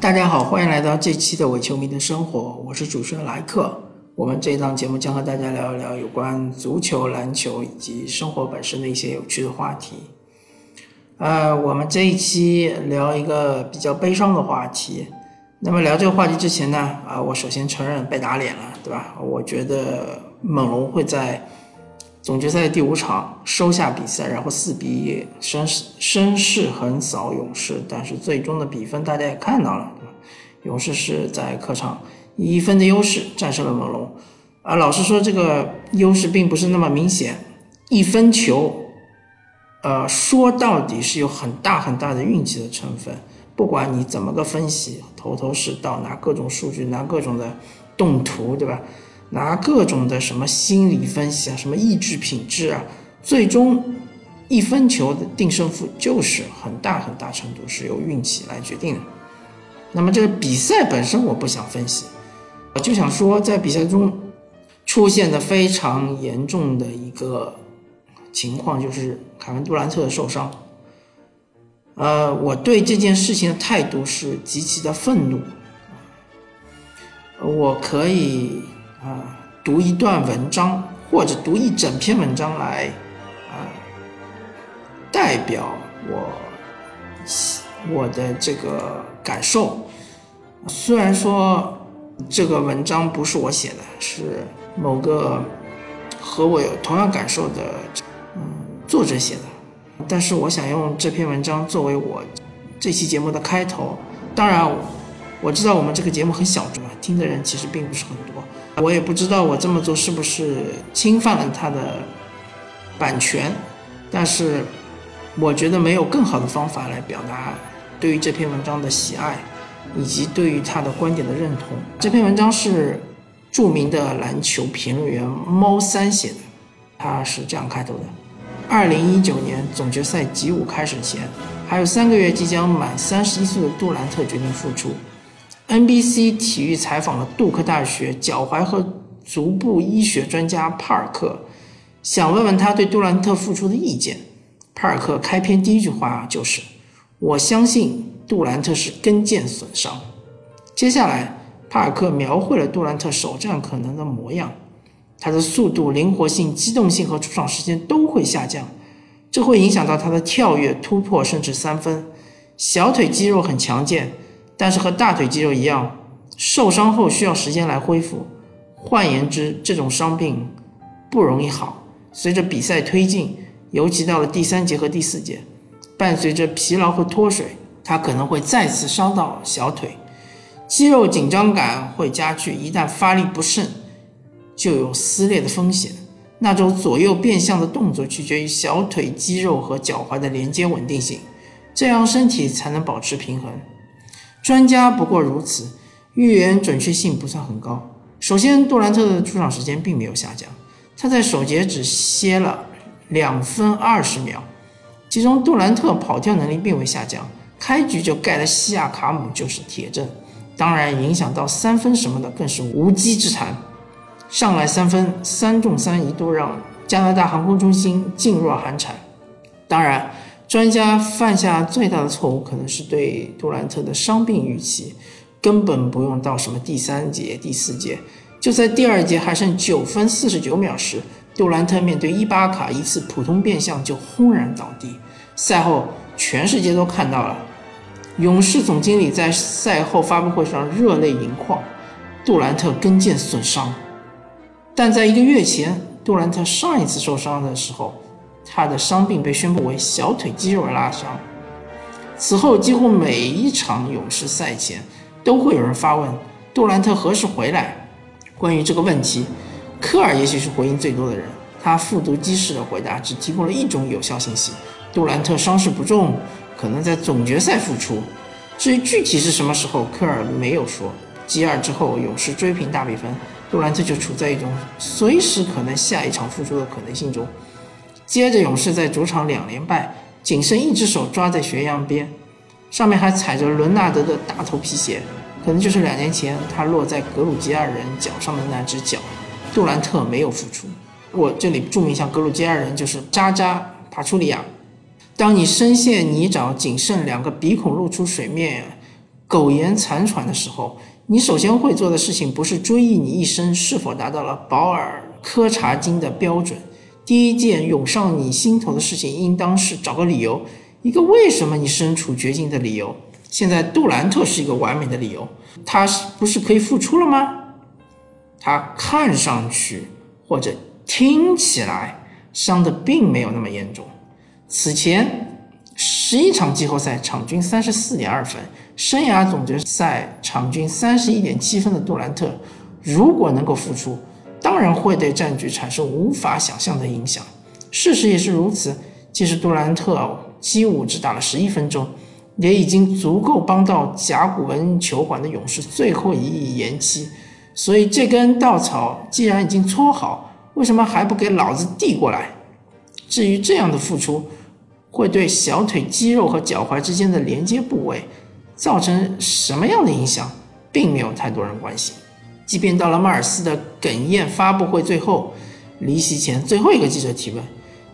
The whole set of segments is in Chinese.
大家好，欢迎来到这期的伪球迷的生活，我是主持人莱克。我们这一档节目将和大家聊一聊有关足球、篮球以及生活本身的一些有趣的话题。呃，我们这一期聊一个比较悲伤的话题。那么聊这个话题之前呢，啊，我首先承认被打脸了，对吧？我觉得猛龙会在总决赛第五场收下比赛，然后四比一声声势横扫勇士。但是最终的比分大家也看到了，勇士是在客场以一分的优势战胜了猛龙。啊，老实说，这个优势并不是那么明显，一分球，呃，说到底是有很大很大的运气的成分。不管你怎么个分析，头头是道，拿各种数据，拿各种的动图，对吧？拿各种的什么心理分析啊，什么意志品质啊，最终一分球的定胜负就是很大很大程度是由运气来决定的。那么这个比赛本身我不想分析，我就想说，在比赛中出现的非常严重的一个情况，就是凯文杜兰特的受伤。呃，我对这件事情的态度是极其的愤怒。我可以啊读一段文章，或者读一整篇文章来啊代表我我的这个感受。虽然说这个文章不是我写的，是某个和我有同样感受的嗯作者写的。但是我想用这篇文章作为我这期节目的开头。当然，我知道我们这个节目很小众啊，听的人其实并不是很多。我也不知道我这么做是不是侵犯了他的版权。但是，我觉得没有更好的方法来表达对于这篇文章的喜爱，以及对于他的观点的认同。这篇文章是著名的篮球评论员猫三写的，他是这样开头的。二零一九年总决赛集五开始前，还有三个月即将满三十一岁的杜兰特决定复出。NBC 体育采访了杜克大学脚踝和足部医学专家帕尔克，想问问他对杜兰特复出的意见。帕尔克开篇第一句话就是：“我相信杜兰特是跟腱损伤。”接下来，帕尔克描绘了杜兰特首战可能的模样。他的速度、灵活性、机动性和出场时间都会下降，这会影响到他的跳跃、突破，甚至三分。小腿肌肉很强健，但是和大腿肌肉一样，受伤后需要时间来恢复。换言之，这种伤病不容易好。随着比赛推进，尤其到了第三节和第四节，伴随着疲劳和脱水，他可能会再次伤到小腿，肌肉紧张感会加剧。一旦发力不慎，就有撕裂的风险。那种左右变向的动作取决于小腿肌肉和脚踝的连接稳定性，这样身体才能保持平衡。专家不过如此，预言准确性不算很高。首先，杜兰特的出场时间并没有下降，他在首节只歇了两分二十秒，其中杜兰特跑跳能力并未下降，开局就盖了西亚卡姆就是铁证。当然，影响到三分什么的更是无稽之谈。上来三分，三中三，一度让加拿大航空中心噤若寒蝉。当然，专家犯下最大的错误可能是对杜兰特的伤病预期，根本不用到什么第三节、第四节，就在第二节还剩九分四十九秒时，杜兰特面对伊巴卡一次普通变向就轰然倒地。赛后，全世界都看到了，勇士总经理在赛后发布会上热泪盈眶，杜兰特跟腱损伤。但在一个月前，杜兰特上一次受伤的时候，他的伤病被宣布为小腿肌肉拉伤。此后，几乎每一场勇士赛前都会有人发问杜兰特何时回来。关于这个问题，科尔也许是回应最多的人。他复读机式的回答只提供了一种有效信息：杜兰特伤势不重，可能在总决赛复出。至于具体是什么时候，科尔没有说。G 二之后，勇士追平大比分。杜兰特就处在一种随时可能下一场复出的可能性中。接着，勇士在主场两连败，仅剩一只手抓在悬崖边，上面还踩着伦纳德的大头皮鞋，可能就是两年前他落在格鲁吉亚人脚上的那只脚。杜兰特没有复出。我这里注明一下，格鲁吉亚人就是扎扎帕楚利亚。当你深陷泥沼，仅剩两个鼻孔露出水面，苟延残喘的时候，你首先会做的事情不是追忆你一生是否达到了保尔柯察金的标准。第一件涌上你心头的事情，应当是找个理由，一个为什么你身处绝境的理由。现在杜兰特是一个完美的理由，他是不是可以复出了吗？他看上去或者听起来伤的并没有那么严重。此前十一场季后赛场均三十四点二分，生涯总决赛场均三十一点七分的杜兰特，如果能够复出。当然会对战局产生无法想象的影响，事实也是如此。即使杜兰特击舞只打了十一分钟，也已经足够帮到甲骨文球馆的勇士最后一役延期。所以这根稻草既然已经搓好，为什么还不给老子递过来？至于这样的付出会对小腿肌肉和脚踝之间的连接部位造成什么样的影响，并没有太多人关心。即便到了迈尔斯的哽咽发布会最后，离席前最后一个记者提问：“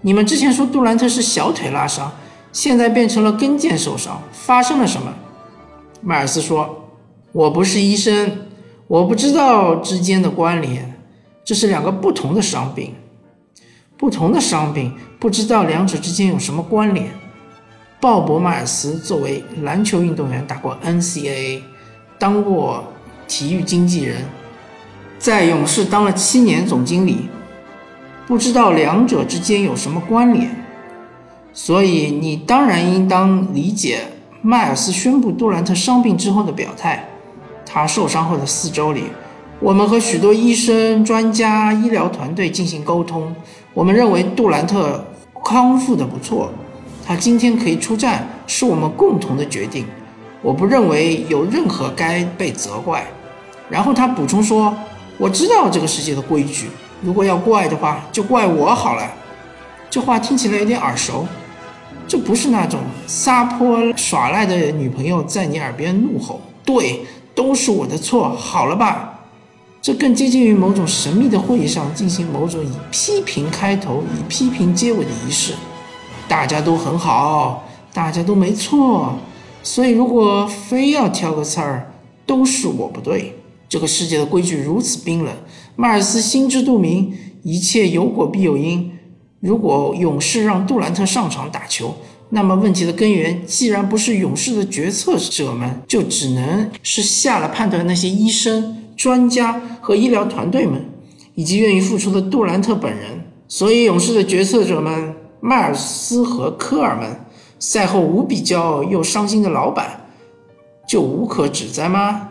你们之前说杜兰特是小腿拉伤，现在变成了跟腱受伤，发生了什么？”迈尔斯说：“我不是医生，我不知道之间的关联，这是两个不同的伤病，不同的伤病，不知道两者之间有什么关联。”鲍勃·迈尔斯作为篮球运动员，打过 NCAA，当过体育经纪人。在勇士当了七年总经理，不知道两者之间有什么关联，所以你当然应当理解迈尔斯宣布杜兰特伤病之后的表态。他受伤后的四周里，我们和许多医生、专家、医疗团队进行沟通，我们认为杜兰特康复的不错，他今天可以出战，是我们共同的决定。我不认为有任何该被责怪。然后他补充说。我知道这个世界的规矩，如果要怪的话，就怪我好了。这话听起来有点耳熟，这不是那种撒泼耍赖的女朋友在你耳边怒吼：“对，都是我的错，好了吧？”这更接近于某种神秘的会议上进行某种以批评开头、以批评结尾的仪式。大家都很好，大家都没错，所以如果非要挑个刺儿，都是我不对。这个世界的规矩如此冰冷，迈尔斯心知肚明，一切有果必有因。如果勇士让杜兰特上场打球，那么问题的根源既然不是勇士的决策者们，就只能是下了判断那些医生、专家和医疗团队们，以及愿意付出的杜兰特本人。所以，勇士的决策者们，迈尔斯和科尔们，赛后无比骄傲又伤心的老板，就无可指摘吗？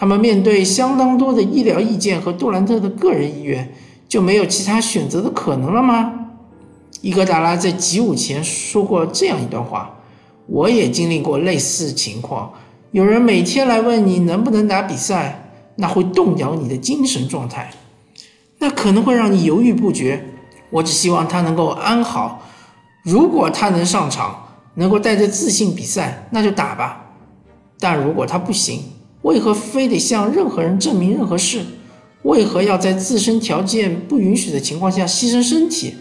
他们面对相当多的医疗意见和杜兰特的个人意愿，就没有其他选择的可能了吗？伊戈达拉在集舞前说过这样一段话：“我也经历过类似情况，有人每天来问你能不能打比赛，那会动摇你的精神状态，那可能会让你犹豫不决。我只希望他能够安好，如果他能上场，能够带着自信比赛，那就打吧。但如果他不行，”为何非得向任何人证明任何事？为何要在自身条件不允许的情况下牺牲身体？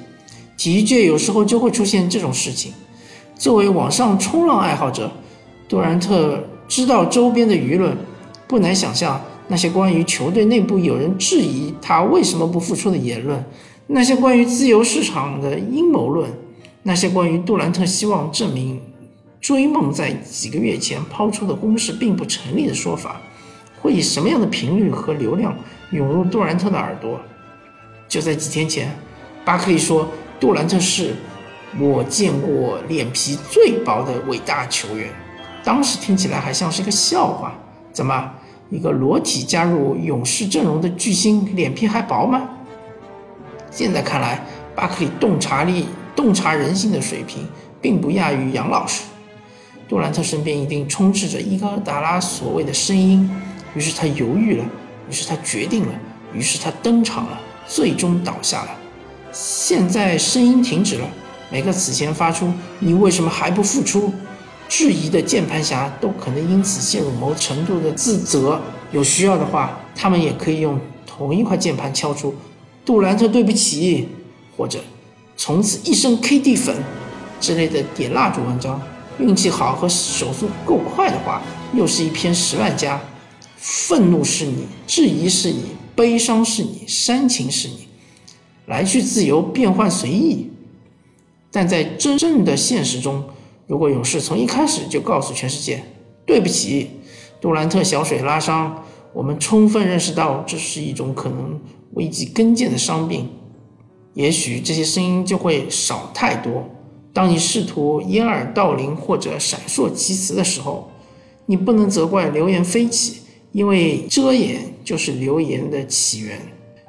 体育界有时候就会出现这种事情。作为网上冲浪爱好者，杜兰特知道周边的舆论，不难想象那些关于球队内部有人质疑他为什么不复出的言论，那些关于自由市场的阴谋论，那些关于杜兰特希望证明。追梦在几个月前抛出的公式并不成立的说法，会以什么样的频率和流量涌入杜兰特的耳朵？就在几天前，巴克利说杜兰特是我见过脸皮最薄的伟大球员，当时听起来还像是个笑话。怎么，一个裸体加入勇士阵容的巨星脸皮还薄吗？现在看来，巴克利洞察力、洞察人性的水平并不亚于杨老师。杜兰特身边一定充斥着伊戈达拉所谓的声音，于是他犹豫了，于是他决定了，于是他登场了，最终倒下了。现在声音停止了，每个此前发出“你为什么还不复出”质疑的键盘侠都可能因此陷入某程度的自责。有需要的话，他们也可以用同一块键盘敲出“杜兰特对不起”或者“从此一生 KD 粉”之类的点蜡烛文章。运气好和手速够快的话，又是一篇十万加。愤怒是你，质疑是你，悲伤是你，煽情是你，来去自由，变换随意。但在真正的现实中，如果勇士从一开始就告诉全世界：“对不起，杜兰特小水拉伤，我们充分认识到这是一种可能危及根腱的伤病。”也许这些声音就会少太多。当你试图掩耳盗铃或者闪烁其词的时候，你不能责怪流言飞起。因为遮掩就是流言的起源，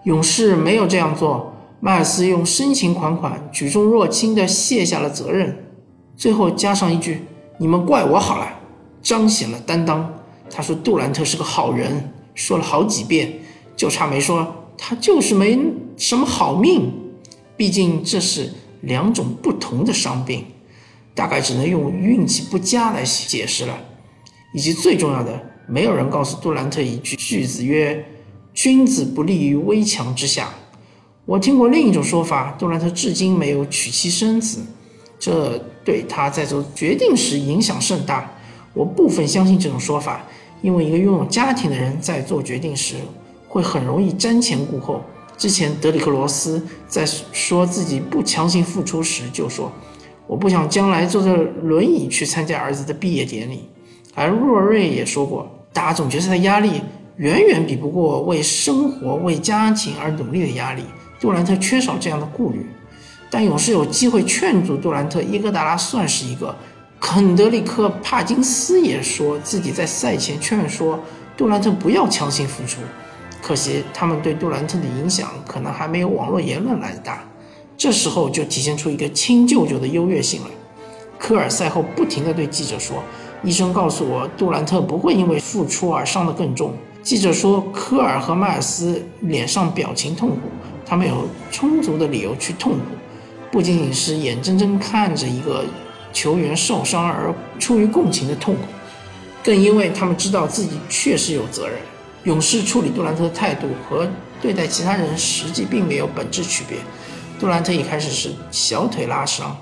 勇士没有这样做。迈尔斯用深情款款、举重若轻地卸下了责任，最后加上一句：“你们怪我好了。”彰显了担当。他说：“杜兰特是个好人。”说了好几遍，就差没说他就是没什么好命。毕竟这是两种不同的伤病，大概只能用运气不佳来解释了。以及最重要的。没有人告诉杜兰特一句句子曰：“君子不立于危墙之下。”我听过另一种说法，杜兰特至今没有娶妻生子，这对他在做决定时影响甚大。我部分相信这种说法，因为一个拥有家庭的人在做决定时会很容易瞻前顾后。之前德里克罗斯在说自己不强行复出时就说：“我不想将来坐着轮椅去参加儿子的毕业典礼。”而若瑞也说过。打总决赛的压力远远比不过为生活、为家庭而努力的压力。杜兰特缺少这样的顾虑，但勇士有机会劝阻杜兰特。伊戈达拉算是一个，肯德里克·帕金斯也说自己在赛前劝说杜兰特不要强行复出。可惜他们对杜兰特的影响可能还没有网络言论来的大。这时候就体现出一个亲舅舅的优越性了。科尔赛后不停地对记者说。医生告诉我，杜兰特不会因为复出而伤得更重。记者说，科尔和迈尔斯脸上表情痛苦，他们有充足的理由去痛苦，不仅仅是眼睁睁看着一个球员受伤而出于共情的痛苦，更因为他们知道自己确实有责任。勇士处理杜兰特的态度和对待其他人实际并没有本质区别。杜兰特一开始是小腿拉伤。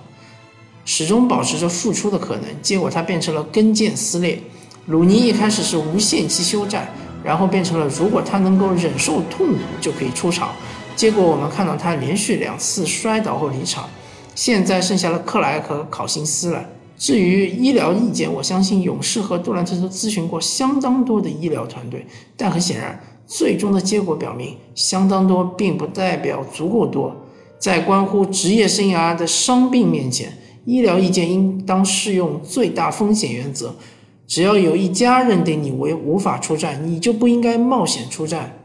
始终保持着复出的可能，结果他变成了跟腱撕裂。鲁尼一开始是无限期休战，然后变成了如果他能够忍受痛苦就可以出场，结果我们看到他连续两次摔倒后离场。现在剩下了克莱和考辛斯了。至于医疗意见，我相信勇士和杜兰特都咨询过相当多的医疗团队，但很显然，最终的结果表明，相当多并不代表足够多。在关乎职业生涯的伤病面前。医疗意见应当适用最大风险原则，只要有一家认定你为无法出战，你就不应该冒险出战。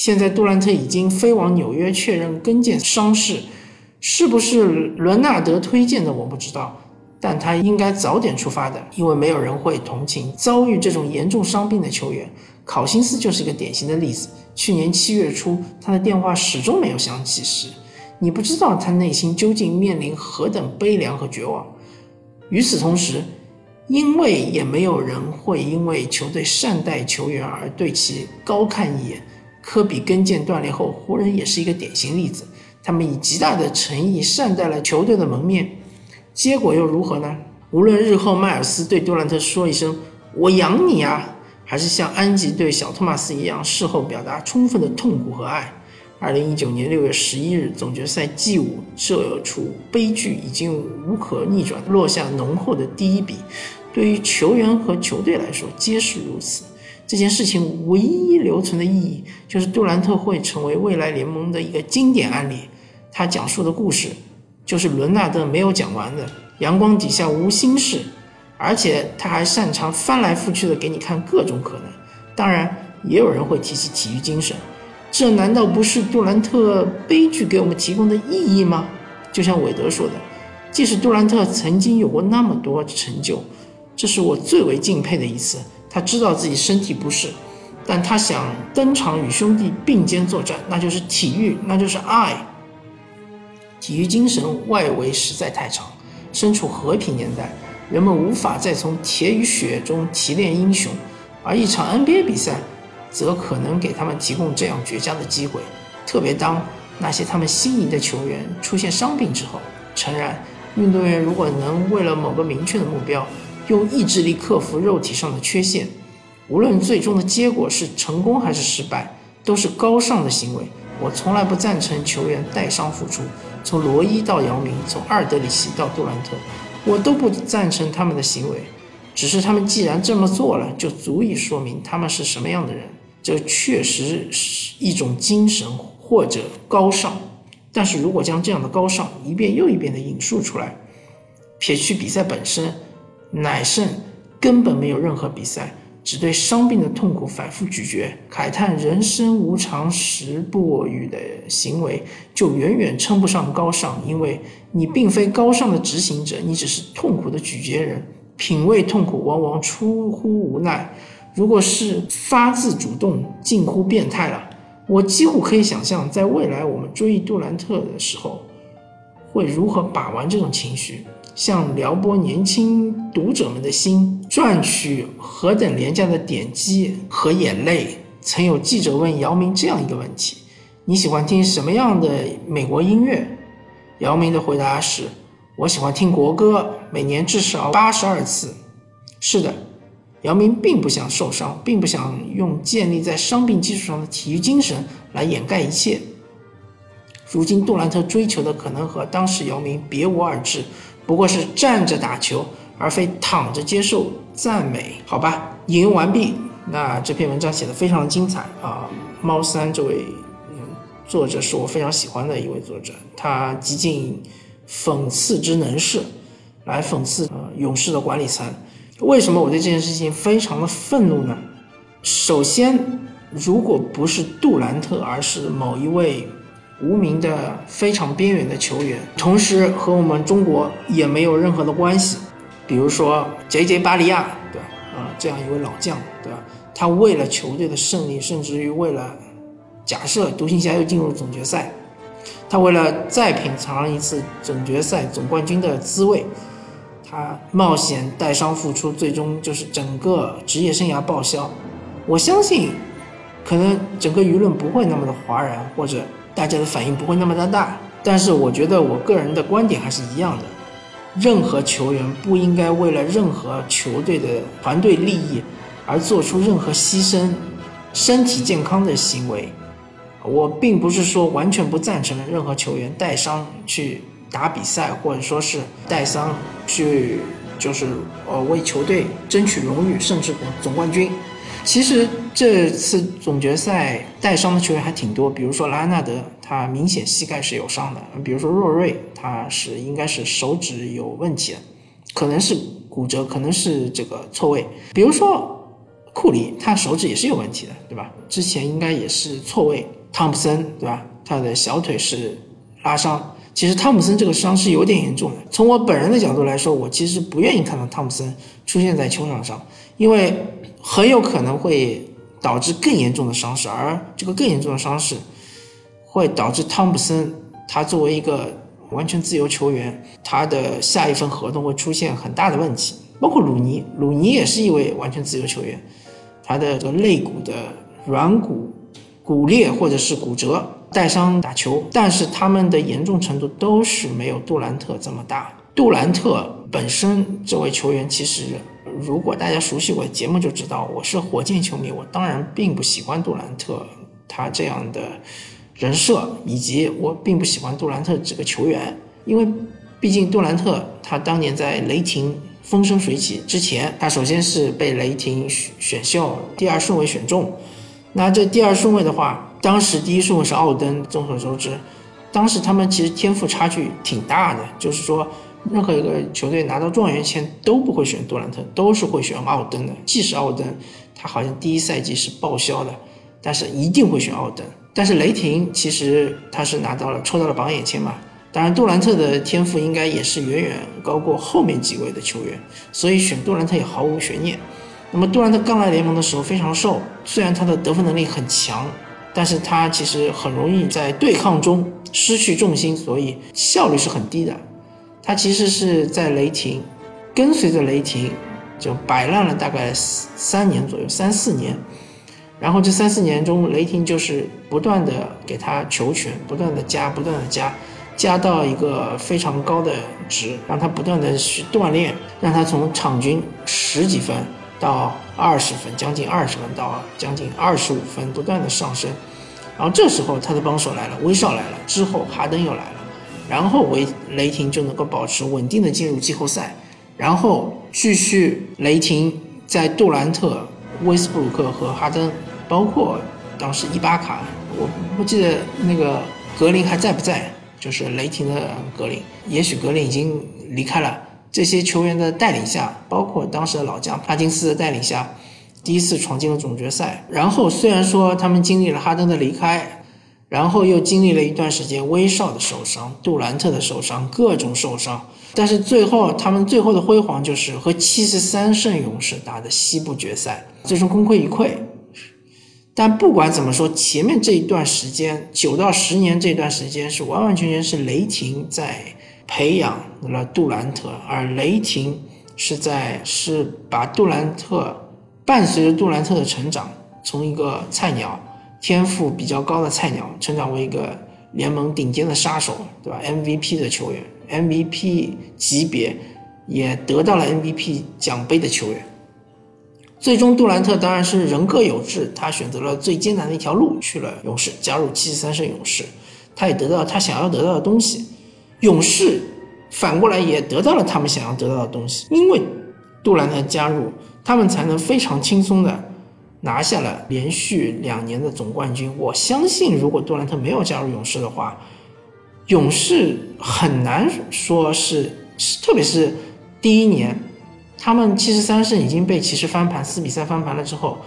现在杜兰特已经飞往纽约确认跟腱伤势，是不是伦纳德推荐的我不知道，但他应该早点出发的，因为没有人会同情遭遇这种严重伤病的球员。考辛斯就是一个典型的例子。去年七月初，他的电话始终没有响起时。你不知道他内心究竟面临何等悲凉和绝望。与此同时，因为也没有人会因为球队善待球员而对其高看一眼。科比跟腱断裂后，湖人也是一个典型例子。他们以极大的诚意善待了球队的门面，结果又如何呢？无论日后迈尔斯对杜兰特说一声“我养你啊”，还是像安吉对小托马斯一样事后表达充分的痛苦和爱。二零一九年六月十一日，总决赛 G 五这出悲剧已经无可逆转，落下浓厚的第一笔。对于球员和球队来说，皆是如此。这件事情唯一留存的意义，就是杜兰特会成为未来联盟的一个经典案例。他讲述的故事，就是伦纳德没有讲完的。阳光底下无心事，而且他还擅长翻来覆去的给你看各种可能。当然，也有人会提起体育精神。这难道不是杜兰特悲剧给我们提供的意义吗？就像韦德说的，即使杜兰特曾经有过那么多成就，这是我最为敬佩的一次。他知道自己身体不适，但他想登场与兄弟并肩作战，那就是体育，那就是爱。体育精神外围实在太长。身处和平年代，人们无法再从铁与血中提炼英雄，而一场 NBA 比赛。则可能给他们提供这样绝佳的机会，特别当那些他们心仪的球员出现伤病之后。诚然，运动员如果能为了某个明确的目标，用意志力克服肉体上的缺陷。无论最终的结果是成功还是失败，都是高尚的行为。我从来不赞成球员带伤复出，从罗伊到姚明，从阿尔德里奇到杜兰特，我都不赞成他们的行为。只是他们既然这么做了，就足以说明他们是什么样的人。这确实是一种精神或者高尚。但是如果将这样的高尚一遍又一遍地引述出来，撇去比赛本身，乃胜根本没有任何比赛。只对伤病的痛苦反复咀嚼、慨叹人生无常、时不语的行为，就远远称不上高尚。因为你并非高尚的执行者，你只是痛苦的咀嚼人。品味痛苦往往出乎无奈，如果是发自主动，近乎变态了。我几乎可以想象，在未来我们追忆杜兰特的时候，会如何把玩这种情绪。像撩拨年轻读者们的心，赚取何等廉价的点击和眼泪。曾有记者问姚明这样一个问题：“你喜欢听什么样的美国音乐？”姚明的回答是：“我喜欢听国歌，每年至少八十二次。”是的，姚明并不想受伤，并不想用建立在伤病基础上的体育精神来掩盖一切。如今杜兰特追求的可能和当时姚明别无二致。不过是站着打球，而非躺着接受赞美，好吧？引用完毕。那这篇文章写的非常的精彩啊！猫三这位作者是我非常喜欢的一位作者，他极尽讽刺之能事，来讽刺呃勇士的管理层。为什么我对这件事情非常的愤怒呢？首先，如果不是杜兰特，而是某一位。无名的非常边缘的球员，同时和我们中国也没有任何的关系。比如说 J.J. 巴利亚，对吧？啊，这样一位老将，对吧？他为了球队的胜利，甚至于为了假设独行侠又进入总决赛，他为了再品尝一次总决赛总冠军的滋味，他冒险带伤复出，最终就是整个职业生涯报销。我相信，可能整个舆论不会那么的哗然，或者。大家的反应不会那么的大，但是我觉得我个人的观点还是一样的。任何球员不应该为了任何球队的团队利益而做出任何牺牲身体健康的行为。我并不是说完全不赞成任何球员带伤去打比赛，或者说是带伤去就是呃为球队争取荣誉，甚至总冠军。其实这次总决赛带伤的球员还挺多，比如说莱昂纳德，他明显膝盖是有伤的；比如说若瑞，他是应该是手指有问题的，可能是骨折，可能是这个错位；比如说库里，他手指也是有问题的，对吧？之前应该也是错位。汤普森，对吧？他的小腿是拉伤。其实汤普森这个伤是有点严重的。从我本人的角度来说，我其实不愿意看到汤普森出现在球场上，因为。很有可能会导致更严重的伤势，而这个更严重的伤势会导致汤普森他作为一个完全自由球员，他的下一份合同会出现很大的问题。包括鲁尼，鲁尼也是一位完全自由球员，他的这个肋骨的软骨骨裂或者是骨折带伤打球，但是他们的严重程度都是没有杜兰特这么大。杜兰特本身这位球员其实。如果大家熟悉我的节目，就知道我是火箭球迷。我当然并不喜欢杜兰特他这样的人设，以及我并不喜欢杜兰特这个球员，因为毕竟杜兰特他当年在雷霆风生水起之前，他首先是被雷霆选选秀第二顺位选中。那这第二顺位的话，当时第一顺位是奥登。众所周知，当时他们其实天赋差距挺大的，就是说。任何一个球队拿到状元签都不会选杜兰特，都是会选奥登的。即使奥登他好像第一赛季是报销的，但是一定会选奥登。但是雷霆其实他是拿到了抽到了榜眼签嘛，当然杜兰特的天赋应该也是远远高过后面几位的球员，所以选杜兰特也毫无悬念。那么杜兰特刚来联盟的时候非常瘦，虽然他的得分能力很强，但是他其实很容易在对抗中失去重心，所以效率是很低的。他其实是在雷霆，跟随着雷霆，就摆烂了大概三年左右，三四年。然后这三四年中，雷霆就是不断的给他球权，不断的加，不断的加，加到一个非常高的值，让他不断的去锻炼，让他从场均十几分到二十分，将近二十分到将近二十五分，不断的上升。然后这时候他的帮手来了，威少来了，之后哈登又来了，然后维雷霆就能够保持稳定的进入季后赛，然后继续雷霆在杜兰特、威斯布鲁克和哈登，包括当时伊巴卡，我不记得那个格林还在不在，就是雷霆的格林，也许格林已经离开了。这些球员的带领下，包括当时的老将帕金斯的带领下。第一次闯进了总决赛，然后虽然说他们经历了哈登的离开，然后又经历了一段时间威少的受伤、杜兰特的受伤、各种受伤，但是最后他们最后的辉煌就是和七十三胜勇士打的西部决赛，最终功亏一篑。但不管怎么说，前面这一段时间九到十年这段时间是完完全全是雷霆在培养了杜兰特，而雷霆是在是把杜兰特。伴随着杜兰特的成长，从一个菜鸟、天赋比较高的菜鸟，成长为一个联盟顶尖的杀手，对吧？MVP 的球员，MVP 级别，也得到了 MVP 奖杯的球员。最终，杜兰特当然是人各有志，他选择了最艰难的一条路，去了勇士，加入七十三胜勇士。他也得到他想要得到的东西，勇士反过来也得到了他们想要得到的东西，因为杜兰特加入。他们才能非常轻松的拿下了连续两年的总冠军。我相信，如果杜兰特没有加入勇士的话，勇士很难说是，特别是第一年，他们七十三胜已经被骑士翻盘，四比三翻盘了之后，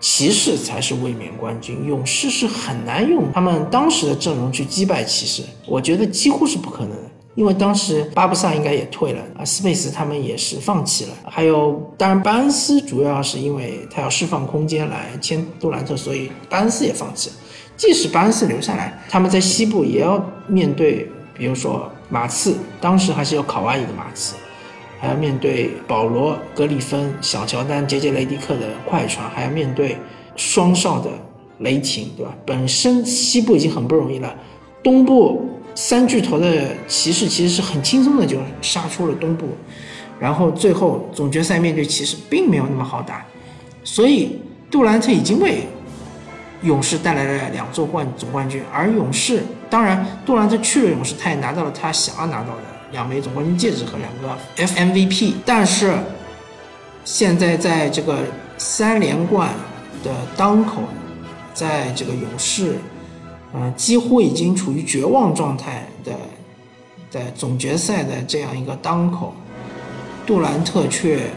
骑士才是卫冕冠军。勇士是很难用他们当时的阵容去击败骑士，我觉得几乎是不可能。因为当时巴布萨应该也退了啊，斯佩斯他们也是放弃了。还有，当然巴恩斯主要是因为他要释放空间来签杜兰特，所以巴恩斯也放弃了。即使巴恩斯留下来，他们在西部也要面对，比如说马刺，当时还是有卡哇伊的马刺，还要面对保罗、格里芬、小乔丹、杰杰雷迪克的快船，还要面对双少的雷霆，对吧？本身西部已经很不容易了，东部。三巨头的骑士其实是很轻松的就杀出了东部，然后最后总决赛面对骑士并没有那么好打，所以杜兰特已经为勇士带来了两座冠总冠军，而勇士当然杜兰特去了勇士，他也拿到了他想要拿到的两枚总冠军戒指和两个 FMVP，但是现在在这个三连冠的当口，在这个勇士。呃，几乎已经处于绝望状态的，在总决赛的这样一个当口，杜兰特却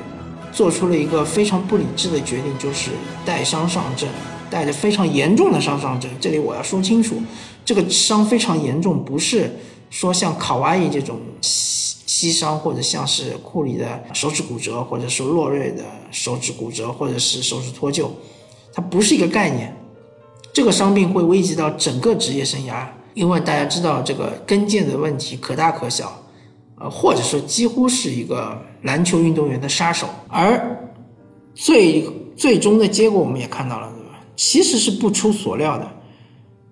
做出了一个非常不理智的决定，就是带伤上阵，带着非常严重的伤上阵。这里我要说清楚，这个伤非常严重，不是说像卡哇伊这种膝膝伤，或者像是库里的手指骨折，或者说洛瑞的手指骨折，或者是手指脱臼，它不是一个概念。这个伤病会危及到整个职业生涯，因为大家知道这个跟腱的问题可大可小，呃，或者说几乎是一个篮球运动员的杀手。而最最终的结果我们也看到了，对吧？其实是不出所料的，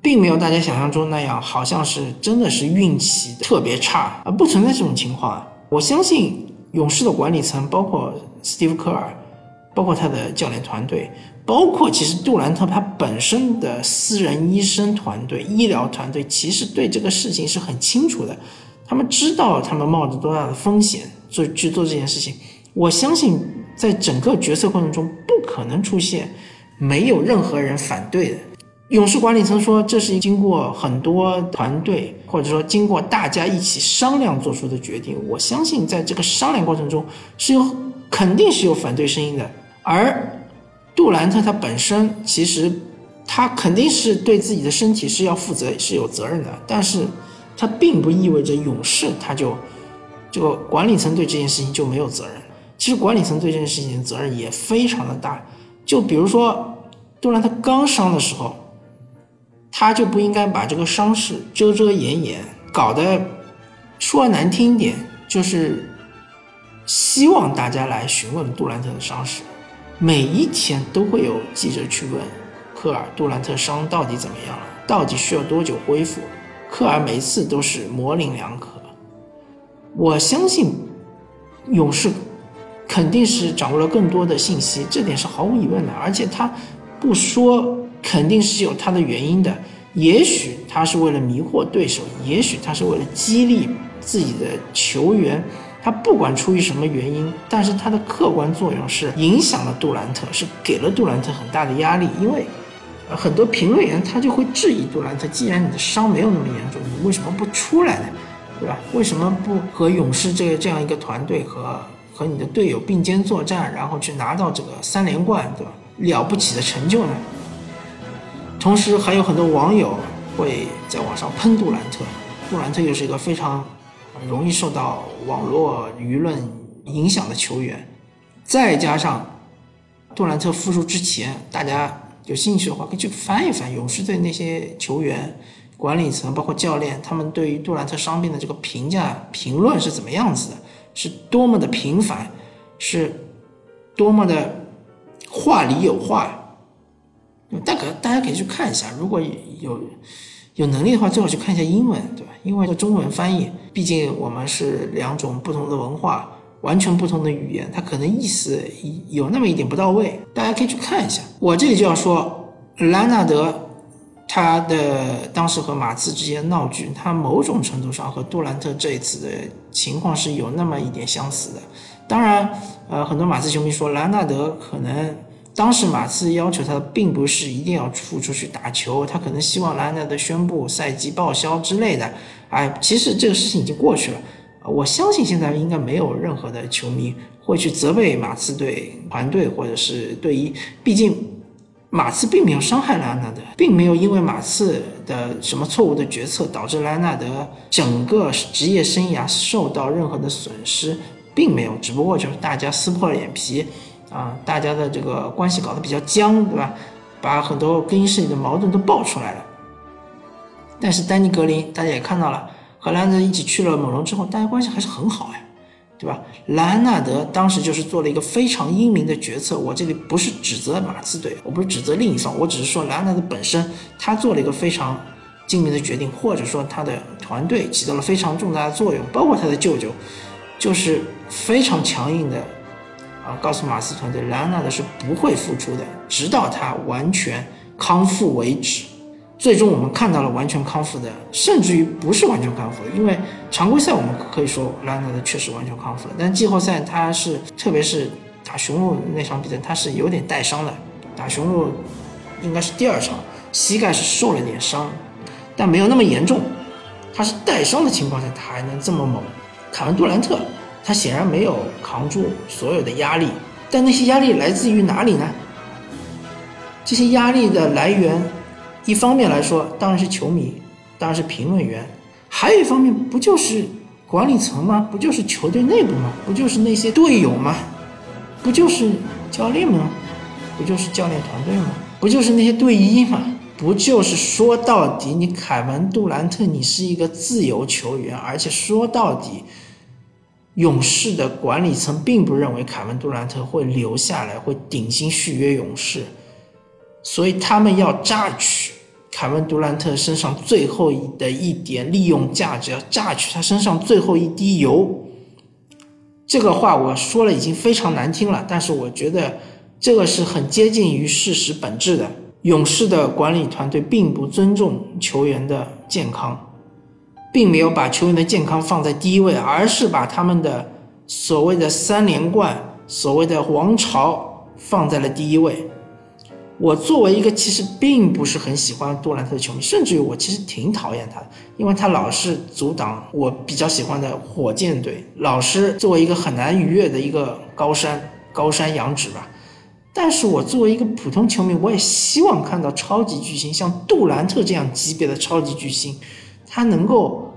并没有大家想象中那样，好像是真的是运气特别差啊，不存在这种情况啊。我相信勇士的管理层，包括斯蒂夫科尔，包括他的教练团队。包括其实杜兰特他本身的私人医生团队、医疗团队，其实对这个事情是很清楚的，他们知道他们冒着多大的风险做去做这件事情。我相信在整个决策过程中不可能出现没有任何人反对的。勇士管理层说这是经过很多团队或者说经过大家一起商量做出的决定。我相信在这个商量过程中是有肯定是有反对声音的，而。杜兰特他本身其实，他肯定是对自己的身体是要负责，是有责任的。但是，他并不意味着勇士他就这个管理层对这件事情就没有责任。其实管理层对这件事情的责任也非常的大。就比如说，杜兰特刚伤的时候，他就不应该把这个伤势遮遮掩掩，搞得说难听一点，就是希望大家来询问杜兰特的伤势。每一天都会有记者去问科尔杜兰特伤到底怎么样了，到底需要多久恢复？科尔每次都是模棱两可。我相信勇士肯定是掌握了更多的信息，这点是毫无疑问的。而且他不说，肯定是有他的原因的。也许他是为了迷惑对手，也许他是为了激励自己的球员。他不管出于什么原因，但是他的客观作用是影响了杜兰特，是给了杜兰特很大的压力。因为，很多评论员他就会质疑杜兰特：既然你的伤没有那么严重，你为什么不出来呢？对吧？为什么不和勇士这这样一个团队和和你的队友并肩作战，然后去拿到这个三连冠，对吧？了不起的成就呢？同时，还有很多网友会在网上喷杜兰特，杜兰特又是一个非常。容易受到网络舆论影响的球员，再加上杜兰特复出之前，大家有兴趣的话可以去翻一翻勇士队那些球员、管理层，包括教练，他们对于杜兰特伤病的这个评价、评论是怎么样子的？是多么的频繁，是多么的话里有话。大可大家可以去看一下，如果有。有能力的话，最好去看一下英文，对吧？因为中文翻译，毕竟我们是两种不同的文化，完全不同的语言，它可能意思有那么一点不到位。大家可以去看一下。我这里就要说，兰纳德他的当时和马刺之间闹剧，他某种程度上和杜兰特这一次的情况是有那么一点相似的。当然，呃，很多马刺球迷说兰纳德可能。当时马刺要求他并不是一定要复出去打球，他可能希望兰纳德宣布赛季报销之类的。哎，其实这个事情已经过去了。我相信现在应该没有任何的球迷会去责备马刺队团队或者是队医，毕竟马刺并没有伤害兰纳德，并没有因为马刺的什么错误的决策导致兰纳德整个职业生涯受到任何的损失，并没有，只不过就是大家撕破了脸皮。啊，大家的这个关系搞得比较僵，对吧？把很多更衣室里的矛盾都爆出来了。但是丹尼格林，大家也看到了，和兰德一起去了猛龙之后，大家关系还是很好呀，对吧？兰纳德当时就是做了一个非常英明的决策。我这里不是指责马刺队，我不是指责另一方，我只是说兰纳德本身他做了一个非常精明的决定，或者说他的团队起到了非常重大的作用，包括他的舅舅，就是非常强硬的。啊，告诉马刺团队，莱昂纳德是不会复出的，直到他完全康复为止。最终我们看到了完全康复的，甚至于不是完全康复的，因为常规赛我们可以说莱昂纳德确实完全康复了，但季后赛他是，特别是打雄鹿那场比赛，他是有点带伤的。打雄鹿应该是第二场，膝盖是受了点伤，但没有那么严重。他是带伤的情况下，他还能这么猛。凯文杜兰特。他显然没有扛住所有的压力，但那些压力来自于哪里呢？这些压力的来源，一方面来说当然是球迷，当然是评论员，还有一方面不就是管理层吗？不就是球队内部吗？不就是那些队友吗？不就是教练吗？不就是教练团队吗？不就是那些队医吗？不就是说到底，你凯文杜兰特，你是一个自由球员，而且说到底。勇士的管理层并不认为凯文杜兰特会留下来，会顶薪续约勇士，所以他们要榨取凯文杜兰特身上最后的一点利用价值，要榨取他身上最后一滴油。这个话我说了已经非常难听了，但是我觉得这个是很接近于事实本质的。勇士的管理团队并不尊重球员的健康。并没有把球员的健康放在第一位，而是把他们的所谓的三连冠、所谓的王朝放在了第一位。我作为一个其实并不是很喜欢杜兰特的球迷，甚至于我其实挺讨厌他的，因为他老是阻挡我比较喜欢的火箭队，老是作为一个很难逾越的一个高山，高山仰止吧。但是我作为一个普通球迷，我也希望看到超级巨星像杜兰特这样级别的超级巨星。他能够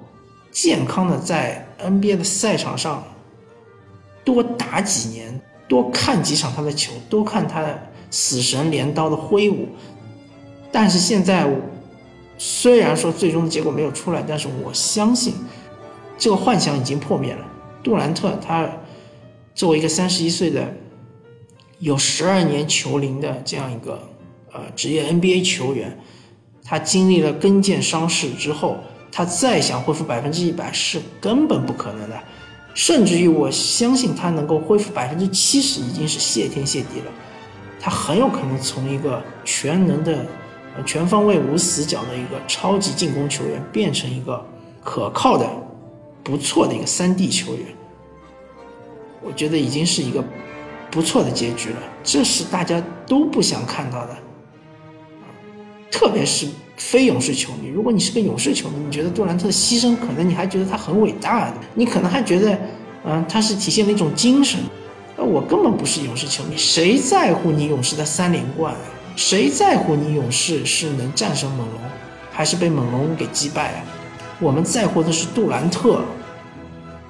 健康的在 NBA 的赛场上多打几年，多看几场他的球，多看他的死神镰刀的挥舞。但是现在，虽然说最终的结果没有出来，但是我相信这个幻想已经破灭了。杜兰特他作为一个三十一岁的有十二年球龄的这样一个呃职业 NBA 球员，他经历了跟腱伤势之后。他再想恢复百分之一百是根本不可能的，甚至于我相信他能够恢复百分之七十已经是谢天谢地了。他很有可能从一个全能的、全方位无死角的一个超级进攻球员，变成一个可靠的、不错的一个三 D 球员。我觉得已经是一个不错的结局了，这是大家都不想看到的。特别是非勇士球迷，如果你是个勇士球迷，你觉得杜兰特的牺牲，可能你还觉得他很伟大，你可能还觉得，嗯，他是体现了一种精神。而我根本不是勇士球迷，谁在乎你勇士的三连冠？谁在乎你勇士是能战胜猛龙，还是被猛龙给击败啊？我们在乎的是杜兰特，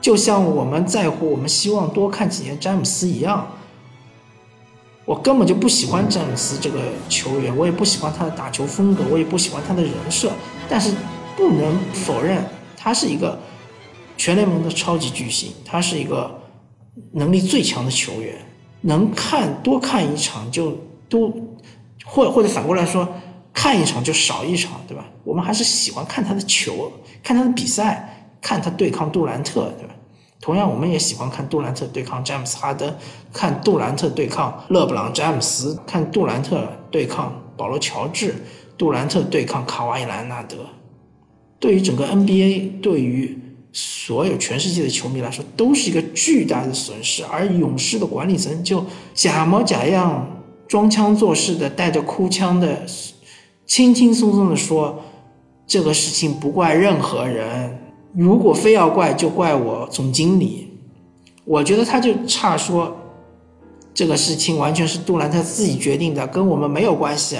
就像我们在乎，我们希望多看几年詹姆斯一样。我根本就不喜欢詹姆斯这个球员，我也不喜欢他的打球风格，我也不喜欢他的人设。但是不能否认，他是一个全联盟的超级巨星，他是一个能力最强的球员。能看多看一场就多，或或者反过来说，看一场就少一场，对吧？我们还是喜欢看他的球，看他的比赛，看他对抗杜兰特，对吧？同样，我们也喜欢看杜兰特对抗詹姆斯哈登，看杜兰特对抗勒布朗詹姆斯，看杜兰特对抗保罗乔治，杜兰特对抗卡瓦伊兰纳德。对于整个 NBA，对于所有全世界的球迷来说，都是一个巨大的损失。而勇士的管理层就假模假样、装腔作势的，带着哭腔的，轻轻松松的说：“这个事情不怪任何人。”如果非要怪，就怪我总经理。我觉得他就差说，这个事情完全是杜兰特自己决定的，跟我们没有关系。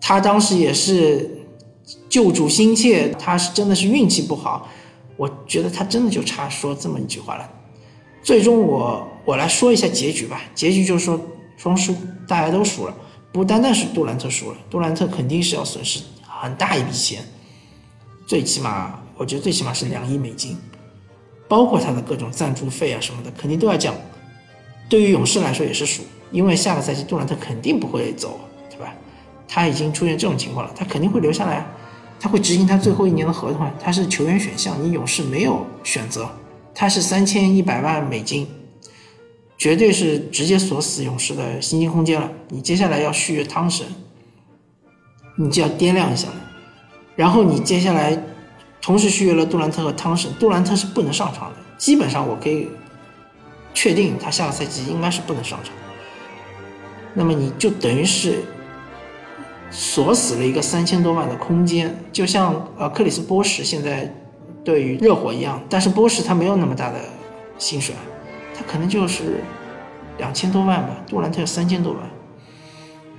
他当时也是救主心切，他是真的是运气不好。我觉得他真的就差说这么一句话了。最终我我来说一下结局吧，结局就是说双输，大家都输了，不单单是杜兰特输了，杜兰特肯定是要损失很大一笔钱，最起码。我觉得最起码是两亿美金，包括他的各种赞助费啊什么的，肯定都要降。对于勇士来说也是输，因为下个赛季杜兰特肯定不会走，对吧？他已经出现这种情况了，他肯定会留下来，他会执行他最后一年的合同，他是球员选项，你勇士没有选择，他是三千一百万美金，绝对是直接锁死勇士的薪金空间了。你接下来要续约汤神，你就要掂量一下了，然后你接下来。同时续约了杜兰特和汤神，杜兰特是不能上场的。基本上我可以确定，他下个赛季应该是不能上场。那么你就等于是锁死了一个三千多万的空间，就像呃克里斯波什现在对于热火一样，但是波什他没有那么大的薪水，他可能就是两千多万吧，杜兰特有三千多万。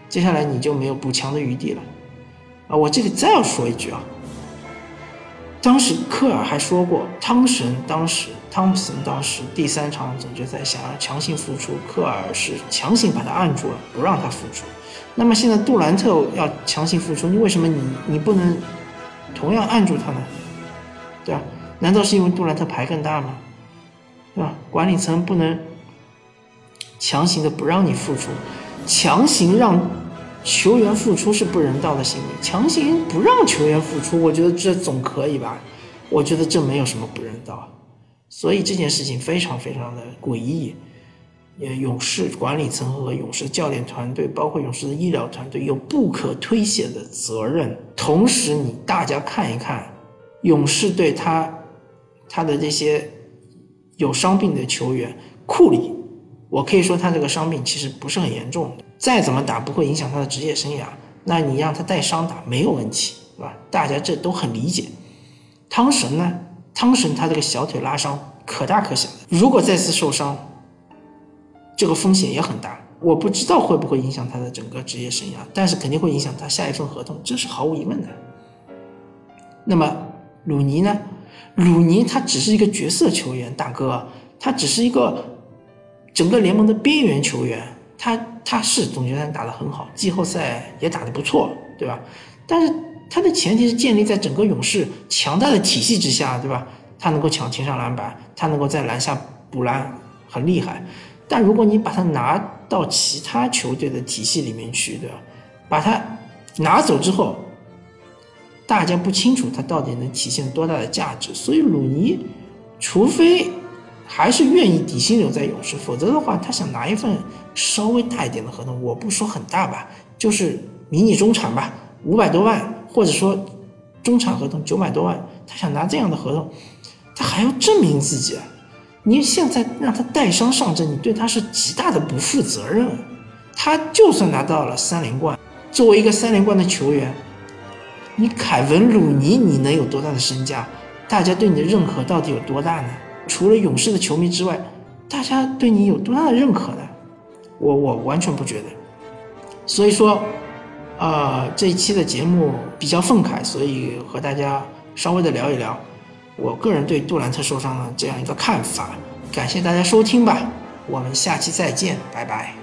接下来你就没有补强的余地了。啊，我这里再要说一句啊。当时科尔还说过，汤神当时汤普森当时第三场总决赛想要强行复出，科尔是强行把他按住了，不让他复出。那么现在杜兰特要强行复出，你为什么你你不能同样按住他呢？对吧？难道是因为杜兰特牌更大吗？对吧？管理层不能强行的不让你复出，强行让。球员付出是不人道的行为，强行不让球员付出，我觉得这总可以吧？我觉得这没有什么不人道，所以这件事情非常非常的诡异。呃，勇士管理层和勇士教练团队，包括勇士的医疗团队，有不可推卸的责任。同时，你大家看一看，勇士队他他的这些有伤病的球员，库里，我可以说他这个伤病其实不是很严重的。再怎么打不会影响他的职业生涯，那你让他带伤打没有问题，是吧？大家这都很理解。汤神呢？汤神他这个小腿拉伤可大可小，如果再次受伤，这个风险也很大。我不知道会不会影响他的整个职业生涯，但是肯定会影响他下一份合同，这是毫无疑问的。那么鲁尼呢？鲁尼他只是一个角色球员，大哥，他只是一个整个联盟的边缘球员。他他是总决赛打得很好，季后赛也打得不错，对吧？但是他的前提是建立在整个勇士强大的体系之下，对吧？他能够抢前上篮板，他能够在篮下补篮，很厉害。但如果你把他拿到其他球队的体系里面去，对吧？把他拿走之后，大家不清楚他到底能体现多大的价值。所以鲁尼，除非还是愿意底薪留在勇士，否则的话，他想拿一份稍微大一点的合同，我不说很大吧，就是迷你中产吧，五百多万，或者说中产合同九百多万，他想拿这样的合同，他还要证明自己。你现在让他带伤上阵，你对他是极大的不负责任。他就算拿到了三连冠，作为一个三连冠的球员，你凯文鲁尼你能有多大的身价？大家对你的认可到底有多大呢？除了勇士的球迷之外，大家对你有多大的认可呢？我我完全不觉得。所以说，呃，这一期的节目比较愤慨，所以和大家稍微的聊一聊。我个人对杜兰特受伤的这样一个看法，感谢大家收听吧，我们下期再见，拜拜。